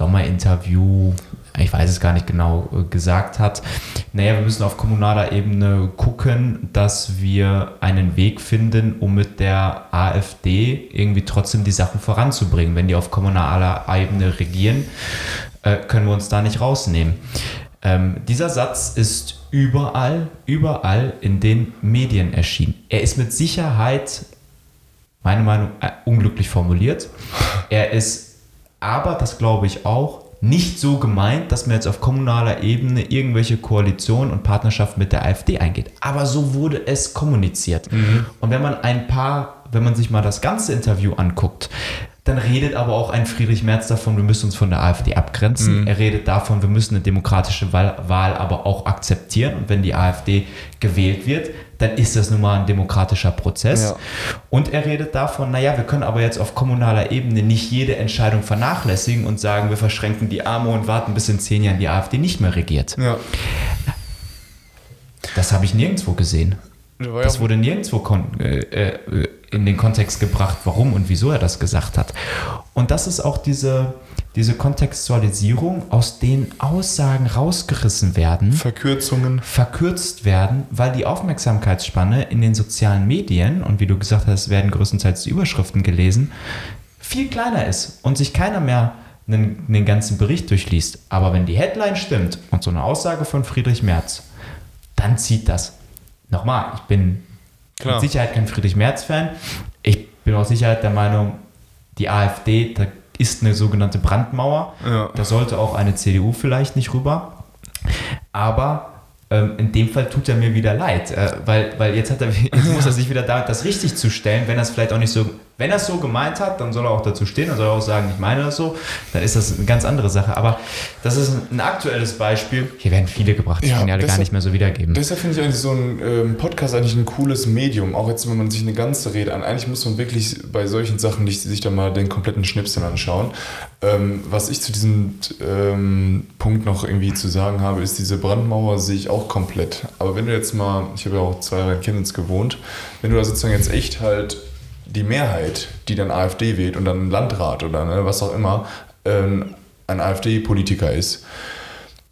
Sommerinterview, ich weiß es gar nicht genau, äh, gesagt hat, naja, wir müssen auf kommunaler Ebene gucken, dass wir einen Weg finden, um mit der AfD irgendwie trotzdem die Sachen voranzubringen. Wenn die auf kommunaler Ebene regieren, äh, können wir uns da nicht rausnehmen. Ähm, dieser Satz ist überall, überall in den Medien erschienen. Er ist mit Sicherheit, meine Meinung, äh, unglücklich formuliert. Er ist aber das glaube ich auch, nicht so gemeint, dass man jetzt auf kommunaler Ebene irgendwelche Koalitionen und Partnerschaften mit der AfD eingeht. Aber so wurde es kommuniziert. Mhm. Und wenn man ein paar, wenn man sich mal das ganze Interview anguckt, dann redet aber auch ein Friedrich Merz davon, wir müssen uns von der AfD abgrenzen. Mhm. Er redet davon, wir müssen eine demokratische Wahl, Wahl, aber auch akzeptieren. Und wenn die AfD gewählt wird, dann ist das nun mal ein demokratischer Prozess. Ja. Und er redet davon, naja, wir können aber jetzt auf kommunaler Ebene nicht jede Entscheidung vernachlässigen und sagen, wir verschränken die Arme und warten bis in zehn Jahren die AfD nicht mehr regiert. Ja. Das habe ich nirgendwo gesehen. Das wurde nirgendwo äh, äh, in den Kontext gebracht, warum und wieso er das gesagt hat. Und das ist auch diese, diese Kontextualisierung, aus denen Aussagen rausgerissen werden. Verkürzungen. Verkürzt werden, weil die Aufmerksamkeitsspanne in den sozialen Medien, und wie du gesagt hast, werden größtenteils die Überschriften gelesen, viel kleiner ist und sich keiner mehr den, den ganzen Bericht durchliest. Aber wenn die Headline stimmt und so eine Aussage von Friedrich Merz, dann zieht das. Nochmal, ich bin Klar. mit Sicherheit kein Friedrich Merz-Fan. Ich bin auch Sicherheit der Meinung, die AfD, da ist eine sogenannte Brandmauer. Ja. Da sollte auch eine CDU vielleicht nicht rüber. Aber ähm, in dem Fall tut er mir wieder leid, äh, weil, weil jetzt, hat er, (laughs) jetzt muss er (laughs) sich wieder damit das richtig zu stellen, wenn er es vielleicht auch nicht so wenn er es so gemeint hat, dann soll er auch dazu stehen, dann soll er auch sagen, ich meine das so, dann ist das eine ganz andere Sache. Aber das ist ein aktuelles Beispiel. Hier werden viele gebracht, ich ja, kann die alle deshalb, gar nicht mehr so wiedergeben. Deshalb finde ich eigentlich so ein ähm, Podcast eigentlich ein cooles Medium, auch jetzt, wenn man sich eine ganze Rede an. Eigentlich muss man wirklich bei solchen Sachen nicht sich da mal den kompletten Schnipsel anschauen. Ähm, was ich zu diesem ähm, Punkt noch irgendwie zu sagen habe, ist, diese Brandmauer sehe ich auch komplett. Aber wenn du jetzt mal, ich habe ja auch zwei Jahre in Chemnitz gewohnt, wenn du da sozusagen jetzt echt halt die Mehrheit, die dann AfD wählt und dann Landrat oder ne, was auch immer, ähm, ein AfD-Politiker ist,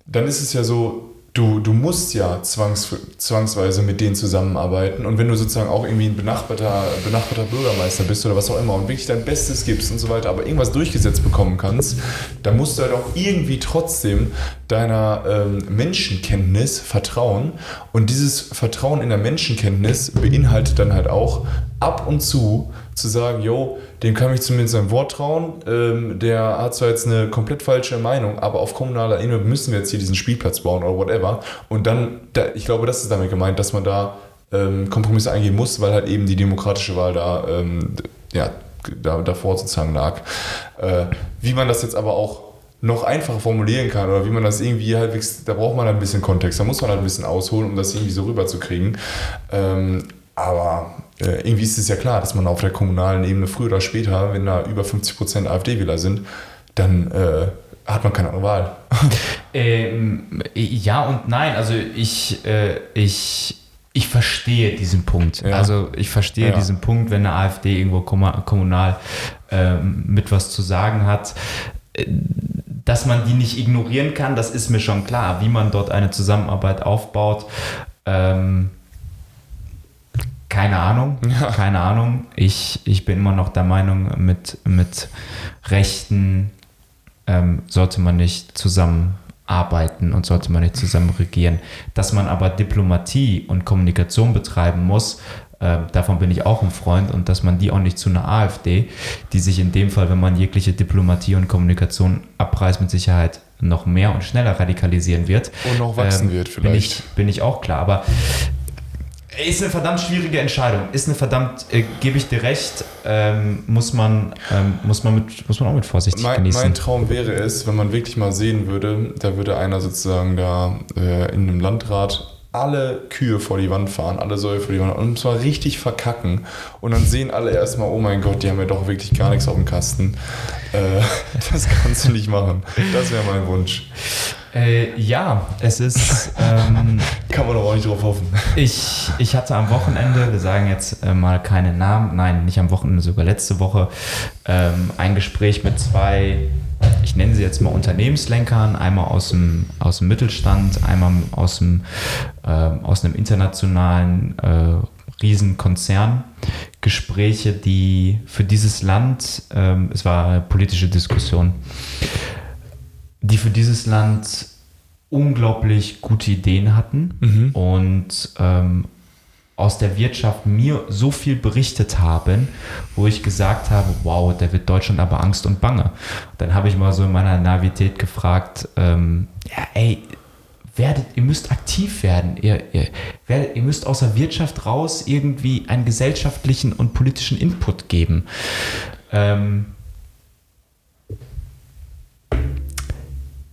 dann ist es ja so, du, du musst ja zwangs, zwangsweise mit denen zusammenarbeiten. Und wenn du sozusagen auch irgendwie ein benachbarter, benachbarter Bürgermeister bist oder was auch immer und wirklich dein Bestes gibst und so weiter, aber irgendwas durchgesetzt bekommen kannst, dann musst du halt auch irgendwie trotzdem deiner ähm, Menschenkenntnis vertrauen. Und dieses Vertrauen in der Menschenkenntnis beinhaltet dann halt auch ab und zu zu sagen, yo, dem kann ich zumindest ein Wort trauen. Ähm, der hat zwar jetzt eine komplett falsche Meinung, aber auf kommunaler Ebene müssen wir jetzt hier diesen Spielplatz bauen oder whatever. Und dann, da, ich glaube, das ist damit gemeint, dass man da ähm, Kompromisse eingehen muss, weil halt eben die demokratische Wahl da, ähm, ja, da, davor sozusagen lag. Äh, wie man das jetzt aber auch noch einfacher formulieren kann oder wie man das irgendwie halbwegs, da braucht man halt ein bisschen Kontext, da muss man halt ein bisschen ausholen, um das irgendwie so rüberzukriegen. Ähm, aber äh, irgendwie ist es ja klar, dass man auf der kommunalen Ebene früher oder später, wenn da über 50% AfD-Wähler sind, dann äh, hat man keine andere Wahl. (laughs) Ähm, ja und nein. Also ich, äh, ich, ich verstehe diesen Punkt. Ja. Also ich verstehe ja. diesen Punkt, wenn eine AfD irgendwo kommunal ähm, mit was zu sagen hat. Dass man die nicht ignorieren kann, das ist mir schon klar. Wie man dort eine Zusammenarbeit aufbaut, ähm, keine Ahnung, ja. keine Ahnung. Ich, ich bin immer noch der Meinung, mit, mit Rechten ähm, sollte man nicht zusammenarbeiten und sollte man nicht zusammen regieren. Dass man aber Diplomatie und Kommunikation betreiben muss, äh, davon bin ich auch ein Freund und dass man die auch nicht zu einer AfD, die sich in dem Fall, wenn man jegliche Diplomatie und Kommunikation abreißt, mit Sicherheit noch mehr und schneller radikalisieren wird. Und noch wachsen ähm, wird vielleicht. Bin ich, bin ich auch klar. Aber ist eine verdammt schwierige Entscheidung. Ist eine verdammt, äh, gebe ich dir recht, ähm, muss, man, ähm, muss, man mit, muss man auch mit Vorsicht mein, genießen. Mein Traum wäre es, wenn man wirklich mal sehen würde, da würde einer sozusagen da äh, in einem Landrat alle Kühe vor die Wand fahren, alle Säue vor die Wand und zwar richtig verkacken. Und dann sehen alle erstmal, oh mein Gott, die haben ja doch wirklich gar nichts auf dem Kasten. Äh, (laughs) das kannst du nicht machen. Das wäre mein Wunsch. Äh, ja, es ist. (laughs) Ähm, Kann man doch auch nicht drauf hoffen. Ich, ich hatte am Wochenende, wir sagen jetzt äh, mal keine Namen, nein, nicht am Wochenende, sogar letzte Woche, ähm, ein Gespräch mit zwei, ich nenne sie jetzt mal Unternehmenslenkern, einmal aus dem, aus dem Mittelstand, einmal aus, dem, äh, aus einem internationalen äh, Riesenkonzern. Gespräche, die für dieses Land, ähm, es war eine politische Diskussion, die für dieses Land unglaublich gute Ideen hatten mhm. und ähm, aus der Wirtschaft mir so viel berichtet haben, wo ich gesagt habe, wow, da wird Deutschland aber Angst und Bange. Dann habe ich mal so in meiner Navität gefragt, ähm, ja, ey, werdet, ihr müsst aktiv werden. Ihr, ihr, werdet, ihr müsst aus der Wirtschaft raus irgendwie einen gesellschaftlichen und politischen Input geben. Ähm,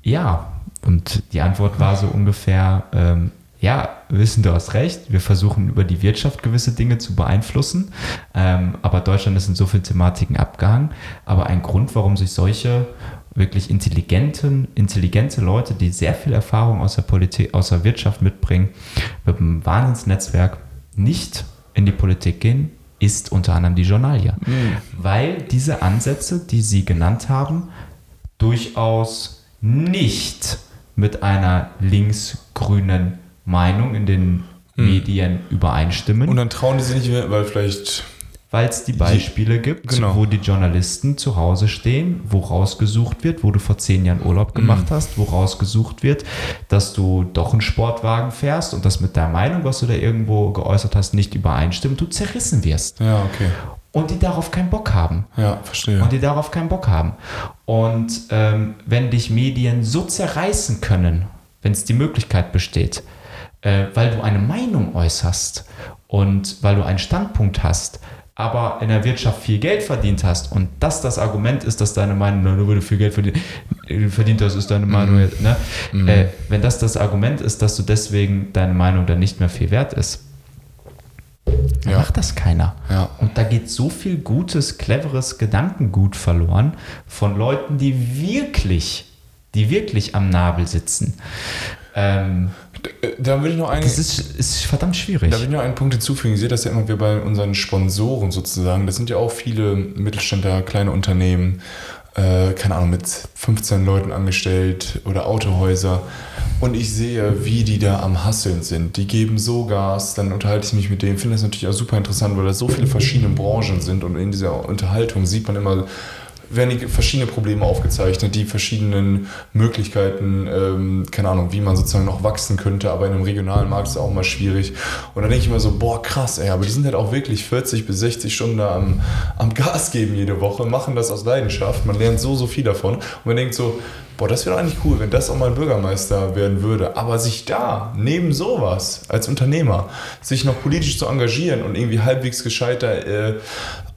ja, und die Antwort war so ungefähr, ähm, ja, wissen du hast recht, wir versuchen über die Wirtschaft gewisse Dinge zu beeinflussen, ähm, aber Deutschland ist in so vielen Thematiken abgehangen. Aber ein Grund, warum sich solche wirklich intelligenten, intelligente Leute, die sehr viel Erfahrung aus der Politik, aus der Wirtschaft mitbringen, mit einem Wahnsinnsnetzwerk nicht in die Politik gehen, ist unter anderem die Journalia. Mhm. Weil diese Ansätze, die Sie genannt haben, durchaus nicht mit einer linksgrünen Meinung in den hm. Medien übereinstimmen. Und dann trauen die sich nicht mehr, weil vielleicht weil es die Beispiele gibt, genau. wo die Journalisten zu Hause stehen, wo rausgesucht wird, wo du vor zehn Jahren Urlaub gemacht mhm. hast, wo rausgesucht wird, dass du doch einen Sportwagen fährst und das mit der Meinung, was du da irgendwo geäußert hast, nicht übereinstimmt, du zerrissen wirst. Ja, okay. Und die darauf keinen Bock haben. Ja, verstehe. Und die darauf keinen Bock haben. Und ähm, wenn dich Medien so zerreißen können, wenn es die Möglichkeit besteht, äh, weil du eine Meinung äußerst und weil du einen Standpunkt hast, aber in der Wirtschaft viel Geld verdient hast und das das Argument ist, dass deine Meinung, nur weil du viel Geld verdient, verdient hast, ist deine Meinung, mhm. ne? Mhm. Äh, wenn das das Argument ist, dass du deswegen deine Meinung dann nicht mehr viel wert ist, dann ja. macht das keiner. Ja. Und da geht so viel gutes, cleveres Gedankengut verloren von Leuten, die wirklich, die wirklich am Nabel sitzen. Ähm, da will ich noch einen. Das ist, ist verdammt schwierig. Da will ich noch einen Punkt hinzufügen. Ich sehe das ja immer wieder bei unseren Sponsoren sozusagen. Das sind ja auch viele Mittelständler, kleine Unternehmen, äh, keine Ahnung, mit 15 Leuten angestellt oder Autohäuser. Und ich sehe, wie die da am Hasseln sind. Die geben so Gas, dann unterhalte ich mich mit denen. Finde das natürlich auch super interessant, weil da so viele verschiedene Branchen sind. Und in dieser Unterhaltung sieht man immer werden die verschiedene Probleme aufgezeichnet, die verschiedenen Möglichkeiten, ähm, keine Ahnung, wie man sozusagen noch wachsen könnte, aber in einem regionalen Markt ist es auch mal schwierig. Und dann denke ich immer so, boah, krass, ey, aber die sind halt auch wirklich 40 bis 60 Stunden am, am Gas geben jede Woche, machen das aus Leidenschaft, man lernt so, so viel davon. Und man denkt so, boah, das wäre doch eigentlich cool, wenn das auch mal ein Bürgermeister werden würde. Aber sich da, neben sowas, als Unternehmer, sich noch politisch zu engagieren und irgendwie halbwegs gescheiter äh,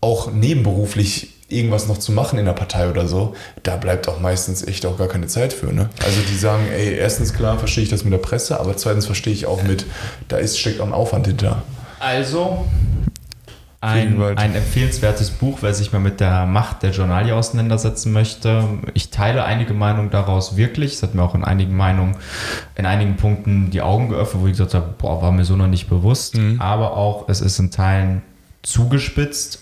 auch nebenberuflich irgendwas noch zu machen in der Partei oder so, da bleibt auch meistens echt auch gar keine Zeit für. Ne? Also die sagen, ey, erstens klar verstehe ich das mit der Presse, aber zweitens verstehe ich auch mit, da ist, steckt auch ein Aufwand hinter. Also ein, ein empfehlenswertes Buch, wer sich mal mit der Macht der Journalie auseinandersetzen möchte. Ich teile einige Meinungen daraus wirklich. Es hat mir auch in einigen Meinungen, in einigen Punkten die Augen geöffnet, wo ich gesagt habe, boah, war mir so noch nicht bewusst. Mhm. Aber auch, es ist in Teilen zugespitzt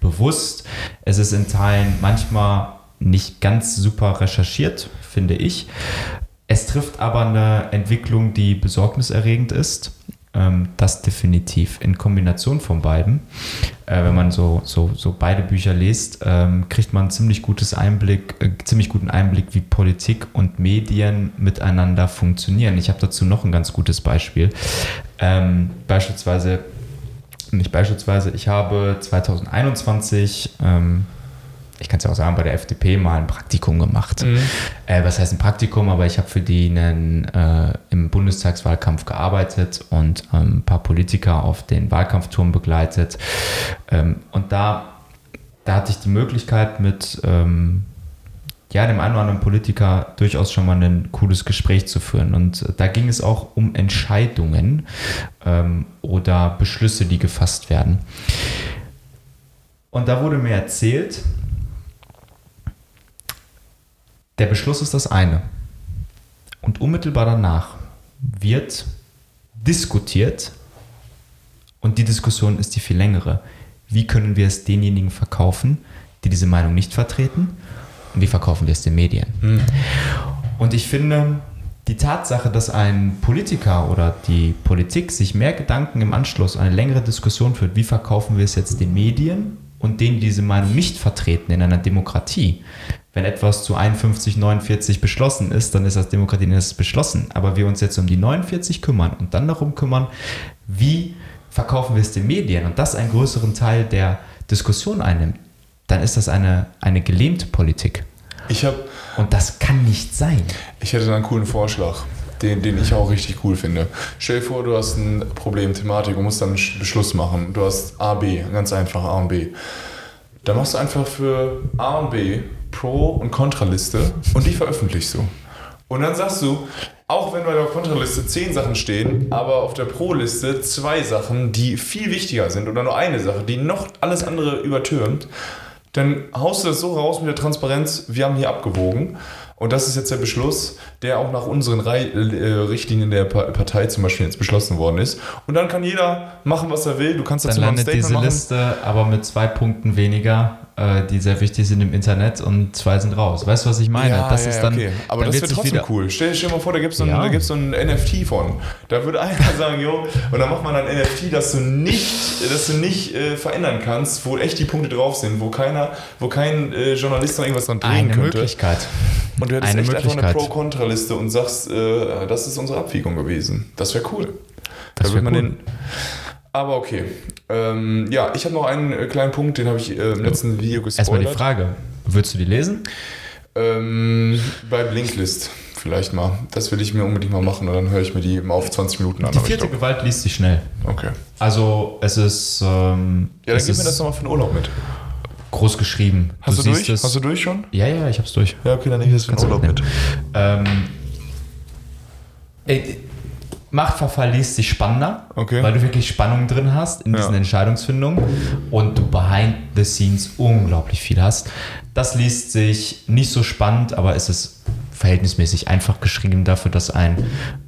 bewusst. Es ist in Teilen manchmal nicht ganz super recherchiert, finde ich. Es trifft aber eine Entwicklung, die besorgniserregend ist. Ähm, das definitiv in Kombination von beiden. Äh, wenn man so, so, so beide Bücher liest, ähm, kriegt man ziemlich gutes Einblick, äh, ziemlich guten Einblick, wie Politik und Medien miteinander funktionieren. Ich habe dazu noch ein ganz gutes Beispiel. Ähm, beispielsweise nicht beispielsweise, ich habe 2021, ähm, ich kann es ja auch sagen, bei der FDP mal ein Praktikum gemacht. Mhm. Äh, was heißt ein Praktikum? Aber ich habe für die einen, äh, im Bundestagswahlkampf gearbeitet und ähm, ein paar Politiker auf den Wahlkampfturm begleitet. Ähm, und da, da hatte ich die Möglichkeit mit ähm, ja, dem einen oder anderen Politiker durchaus schon mal ein cooles Gespräch zu führen. Und äh, da ging es auch um Entscheidungen ähm, oder Beschlüsse, die gefasst werden. Und da wurde mir erzählt, der Beschluss ist das eine. Und unmittelbar danach wird diskutiert und die Diskussion ist die viel längere. Wie können wir es denjenigen verkaufen, die diese Meinung nicht vertreten? Und wie verkaufen wir es den Medien. Mhm. Und ich finde, die Tatsache, dass ein Politiker oder die Politik sich mehr Gedanken im Anschluss an eine längere Diskussion führt, wie verkaufen wir es jetzt den Medien und denen, die diese Meinung nicht vertreten in einer Demokratie. Wenn etwas zu 51, 49 beschlossen ist, dann ist das Demokratie das beschlossen. Aber wir uns jetzt um die 49 kümmern und dann darum kümmern, wie verkaufen wir es den Medien und das einen größeren Teil der Diskussion einnimmt, dann ist das eine, eine gelähmte Politik. Ich habe Und das kann nicht sein. Ich hätte da einen coolen Vorschlag, den, den ich auch richtig cool finde. Stell dir vor, du hast ein Problem, Thematik und musst dann einen Sch- Beschluss machen. Du hast A, B, ganz einfach A und B. Dann machst du einfach für A und B Pro- und Kontraliste und die veröffentlichst du. Und dann sagst du, auch wenn bei der Kontraliste zehn Sachen stehen, aber auf der Pro-Liste zwei Sachen, die viel wichtiger sind oder nur eine Sache, die noch alles andere übertürmt, dann haust du das so raus mit der Transparenz, wir haben hier abgewogen. Und das ist jetzt der Beschluss, der auch nach unseren äh, Richtlinien der Pa- Partei zum Beispiel jetzt beschlossen worden ist. Und dann kann jeder machen, was er will. Du kannst Dann dazu ein landet Statement diese machen. Liste aber mit zwei Punkten weniger, die sehr wichtig sind im Internet und zwei sind raus. Weißt du, was ich meine? Ja, das ja, ist dann, okay. Aber dann das wird trotzdem wieder, cool. Stell, stell dir mal vor, da gibt es so, ein- Ja. so ein NFT von. Da würde einer (laughs) sagen, jo, und dann macht man ein NFT, das du nicht, das du nicht äh, verändern kannst, wo echt die Punkte drauf sind, wo keiner, wo kein äh, Journalist noch irgendwas dran drehen eine könnte. Möglichkeit. Und du hättest Eine echt einfach eine. Pro-Kontra-Liste und sagst, äh, das ist unsere Abwägung gewesen. Das wäre cool. Das Da wird man cool. den. Aber okay. Ähm, ja, ich habe noch einen äh, kleinen Punkt, den habe ich äh, im letzten Video Erstmal die gespoilert. Frage, würdest du die lesen? Ähm, bei Blinklist vielleicht mal. Das will ich mir unbedingt mal machen und dann höre ich mir die mal auf 20 Minuten an. Die vierte Gewalt liest sich schnell. okay. Also es ist, ähm, Ja, dann gib mir das nochmal für den Urlaub mit. groß geschrieben. Hast du, siehst durch? Es, Hast du durch schon? ja, ja, ich hab's durch. Ja, okay, dann nehme ich das für den du Urlaub mit. Ähm, ey, Machtverfall liest sich spannender, Okay. weil du wirklich Spannung drin hast in diesen Ja. Entscheidungsfindungen und du behind the scenes unglaublich viel hast. Das liest sich nicht so spannend, aber es ist verhältnismäßig einfach geschrieben dafür, dass ein,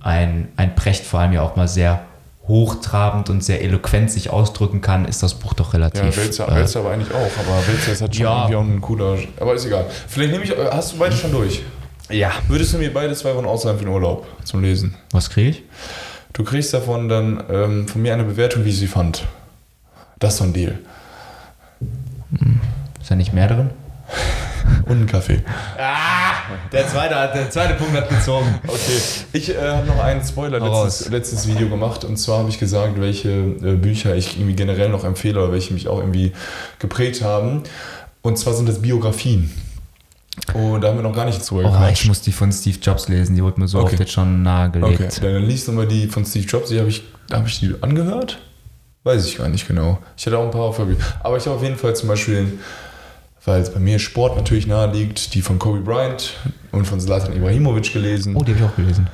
ein, ein Precht vor allem ja auch mal sehr hochtrabend und sehr eloquent sich ausdrücken kann, ist das Buch doch relativ. Ja, Wälzer, äh, Wälzer aber eigentlich auch, aber Wälzer ist halt schon Ja. irgendwie auch ein cooler. Aber ist egal. Vielleicht nehme ich. äh, Hast du beide schon durch? Ja. Würdest du mir beide zwei Wochen ausleihen für den Urlaub zum Lesen? Was kriege ich? Du kriegst davon dann ähm, von mir eine Bewertung, wie ich sie fand. Das ist so ein Deal. Ist da nicht mehr drin? (laughs) Und einen Kaffee. Ah, der zweite, der zweite Punkt hat gezogen. Okay. Ich äh, habe noch einen Spoiler letztes, letztes Video gemacht und zwar habe ich gesagt, welche äh, Bücher ich irgendwie generell noch empfehle oder welche mich auch irgendwie geprägt haben. Und zwar sind das Biografien. Und da haben wir noch gar nicht zu Oh, gequatscht. ich muss die von Steve Jobs lesen, die wurde mir so Okay. oft jetzt schon nahegelegt. Okay, dann liest nochmal die von Steve Jobs. Die habe ich, habe ich die angehört? Weiß ich gar nicht genau. Ich hatte auch ein paar auf der Aber ich habe auf jeden Fall zum Beispiel, weil es bei mir Sport natürlich nahe liegt, die von Kobe Bryant und von Zlatan Ibrahimovic gelesen. Oh, die habe ich auch gelesen.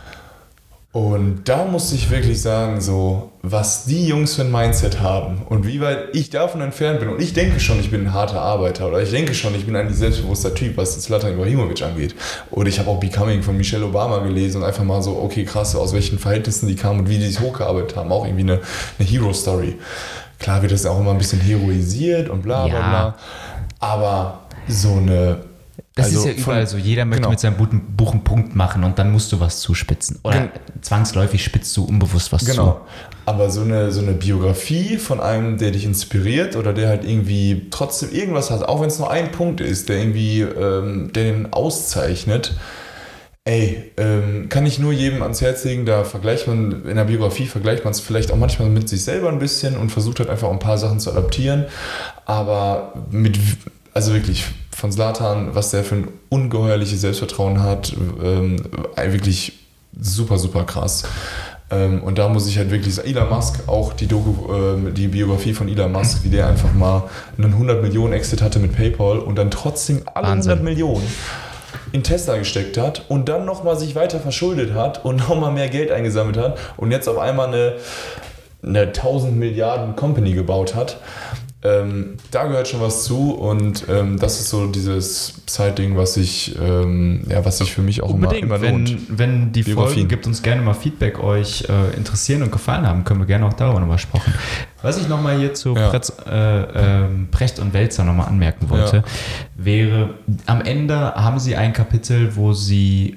Und da musste ich wirklich sagen, so, was die Jungs für ein Mindset haben und wie weit ich davon entfernt bin. Und ich denke schon, ich bin ein harter Arbeiter oder ich denke schon, ich bin ein selbstbewusster Typ, was Zlatan Ibrahimovic angeht. Oder ich habe auch Becoming von Michelle Obama gelesen und einfach mal so, okay, krass, aus welchen Verhältnissen die kamen und wie die sich hochgearbeitet haben. Auch irgendwie eine, eine Hero-Story. Klar wird das auch immer ein bisschen heroisiert und bla bla Ja. bla. Aber so eine. Das also ist ja überall von- so. Jeder möchte genau. mit seinem Buch einen Punkt machen und dann musst du was zuspitzen. Oder Gen- zwangsläufig spitzt du unbewusst was Genau. Aber so eine, so eine Biografie von einem, der dich inspiriert oder der halt irgendwie trotzdem irgendwas hat, auch wenn es nur ein Punkt ist, der irgendwie ähm, den auszeichnet, ey, ähm, kann ich nur jedem ans Herz legen, da vergleicht man, in der Biografie vergleicht man es vielleicht auch manchmal mit sich selber ein bisschen und versucht halt einfach ein paar Sachen zu adaptieren, aber mit, also wirklich von Slatan, was der für ein ungeheuerliches Selbstvertrauen hat, ähm, wirklich super, super krass. Ähm, und da muss ich halt wirklich sagen, Elon Musk, auch die, Doku, ähm, die Biografie von Elon Musk, wie der einfach mal einen 100 Millionen Exit hatte mit PayPal und dann trotzdem alle Wahnsinn. 100 Millionen in Tesla gesteckt hat und dann nochmal sich weiter verschuldet hat und (laughs) nochmal mehr Geld eingesammelt hat und jetzt auf einmal eine, eine 1000 Milliarden Company gebaut hat. Ähm, da gehört schon was zu und ähm, das ist so dieses Side-Ding, was sich ähm, ja, was sich für mich auch immer, Unbedingt. immer lohnt. Wenn, wenn die. Folgen, gibt uns gerne mal Feedback, euch äh, interessieren und gefallen haben, können wir gerne auch darüber nochmal sprechen. Was ich nochmal hier zu Ja. Pretz, äh, ähm, Precht und Welzer nochmal anmerken wollte, Ja. wäre, am Ende haben sie ein Kapitel, wo sie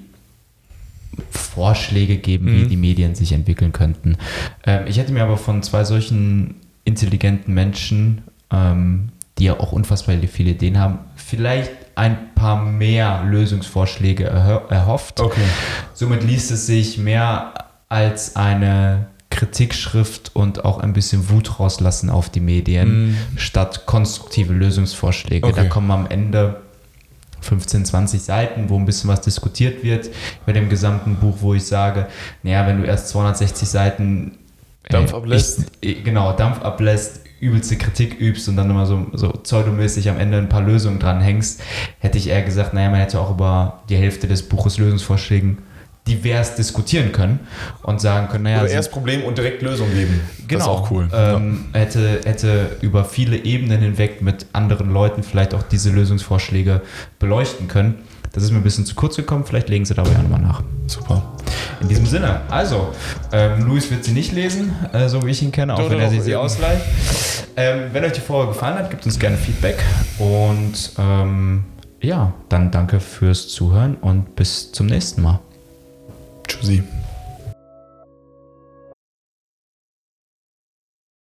Vorschläge geben, wie Mhm. die Medien sich entwickeln könnten. Ähm, ich hätte mir aber von zwei solchen intelligenten Menschen, ähm, die ja auch unfassbar viele Ideen haben, vielleicht ein paar mehr Lösungsvorschläge erho erhofft. Okay. Somit liest es sich mehr als eine Kritikschrift und auch ein bisschen Wut rauslassen auf die Medien, mm. statt konstruktive Lösungsvorschläge. Okay. Da kommen am Ende 15, 20 Seiten, wo ein bisschen was diskutiert wird bei dem gesamten Buch, wo ich sage, naja, wenn du erst 260 Seiten Dampf ablässt. Ich, genau, Dampf ablässt, übelste Kritik übst und dann immer so, so pseudomäßig am Ende ein paar Lösungen dranhängst, hätte ich eher gesagt, naja, man hätte auch über die Hälfte des Buches Lösungsvorschlägen divers diskutieren können und sagen können, naja. Oder erst Problem und direkt Lösung geben. Genau. Das ist auch cool. Ähm, hätte, hätte über viele Ebenen hinweg mit anderen Leuten vielleicht auch diese Lösungsvorschläge beleuchten können. Das ist mir ein bisschen zu kurz gekommen, vielleicht legen Sie dabei auch nochmal nach. Super. In diesem Sinne, also, ähm, Luis wird sie nicht lesen, äh, so wie ich ihn kenne, auch doch, wenn er sie, sie ausleiht. Ähm, wenn euch die Folge gefallen hat, gebt uns gerne Feedback und ähm, ja, dann danke fürs Zuhören und bis zum nächsten Mal. Tschüssi.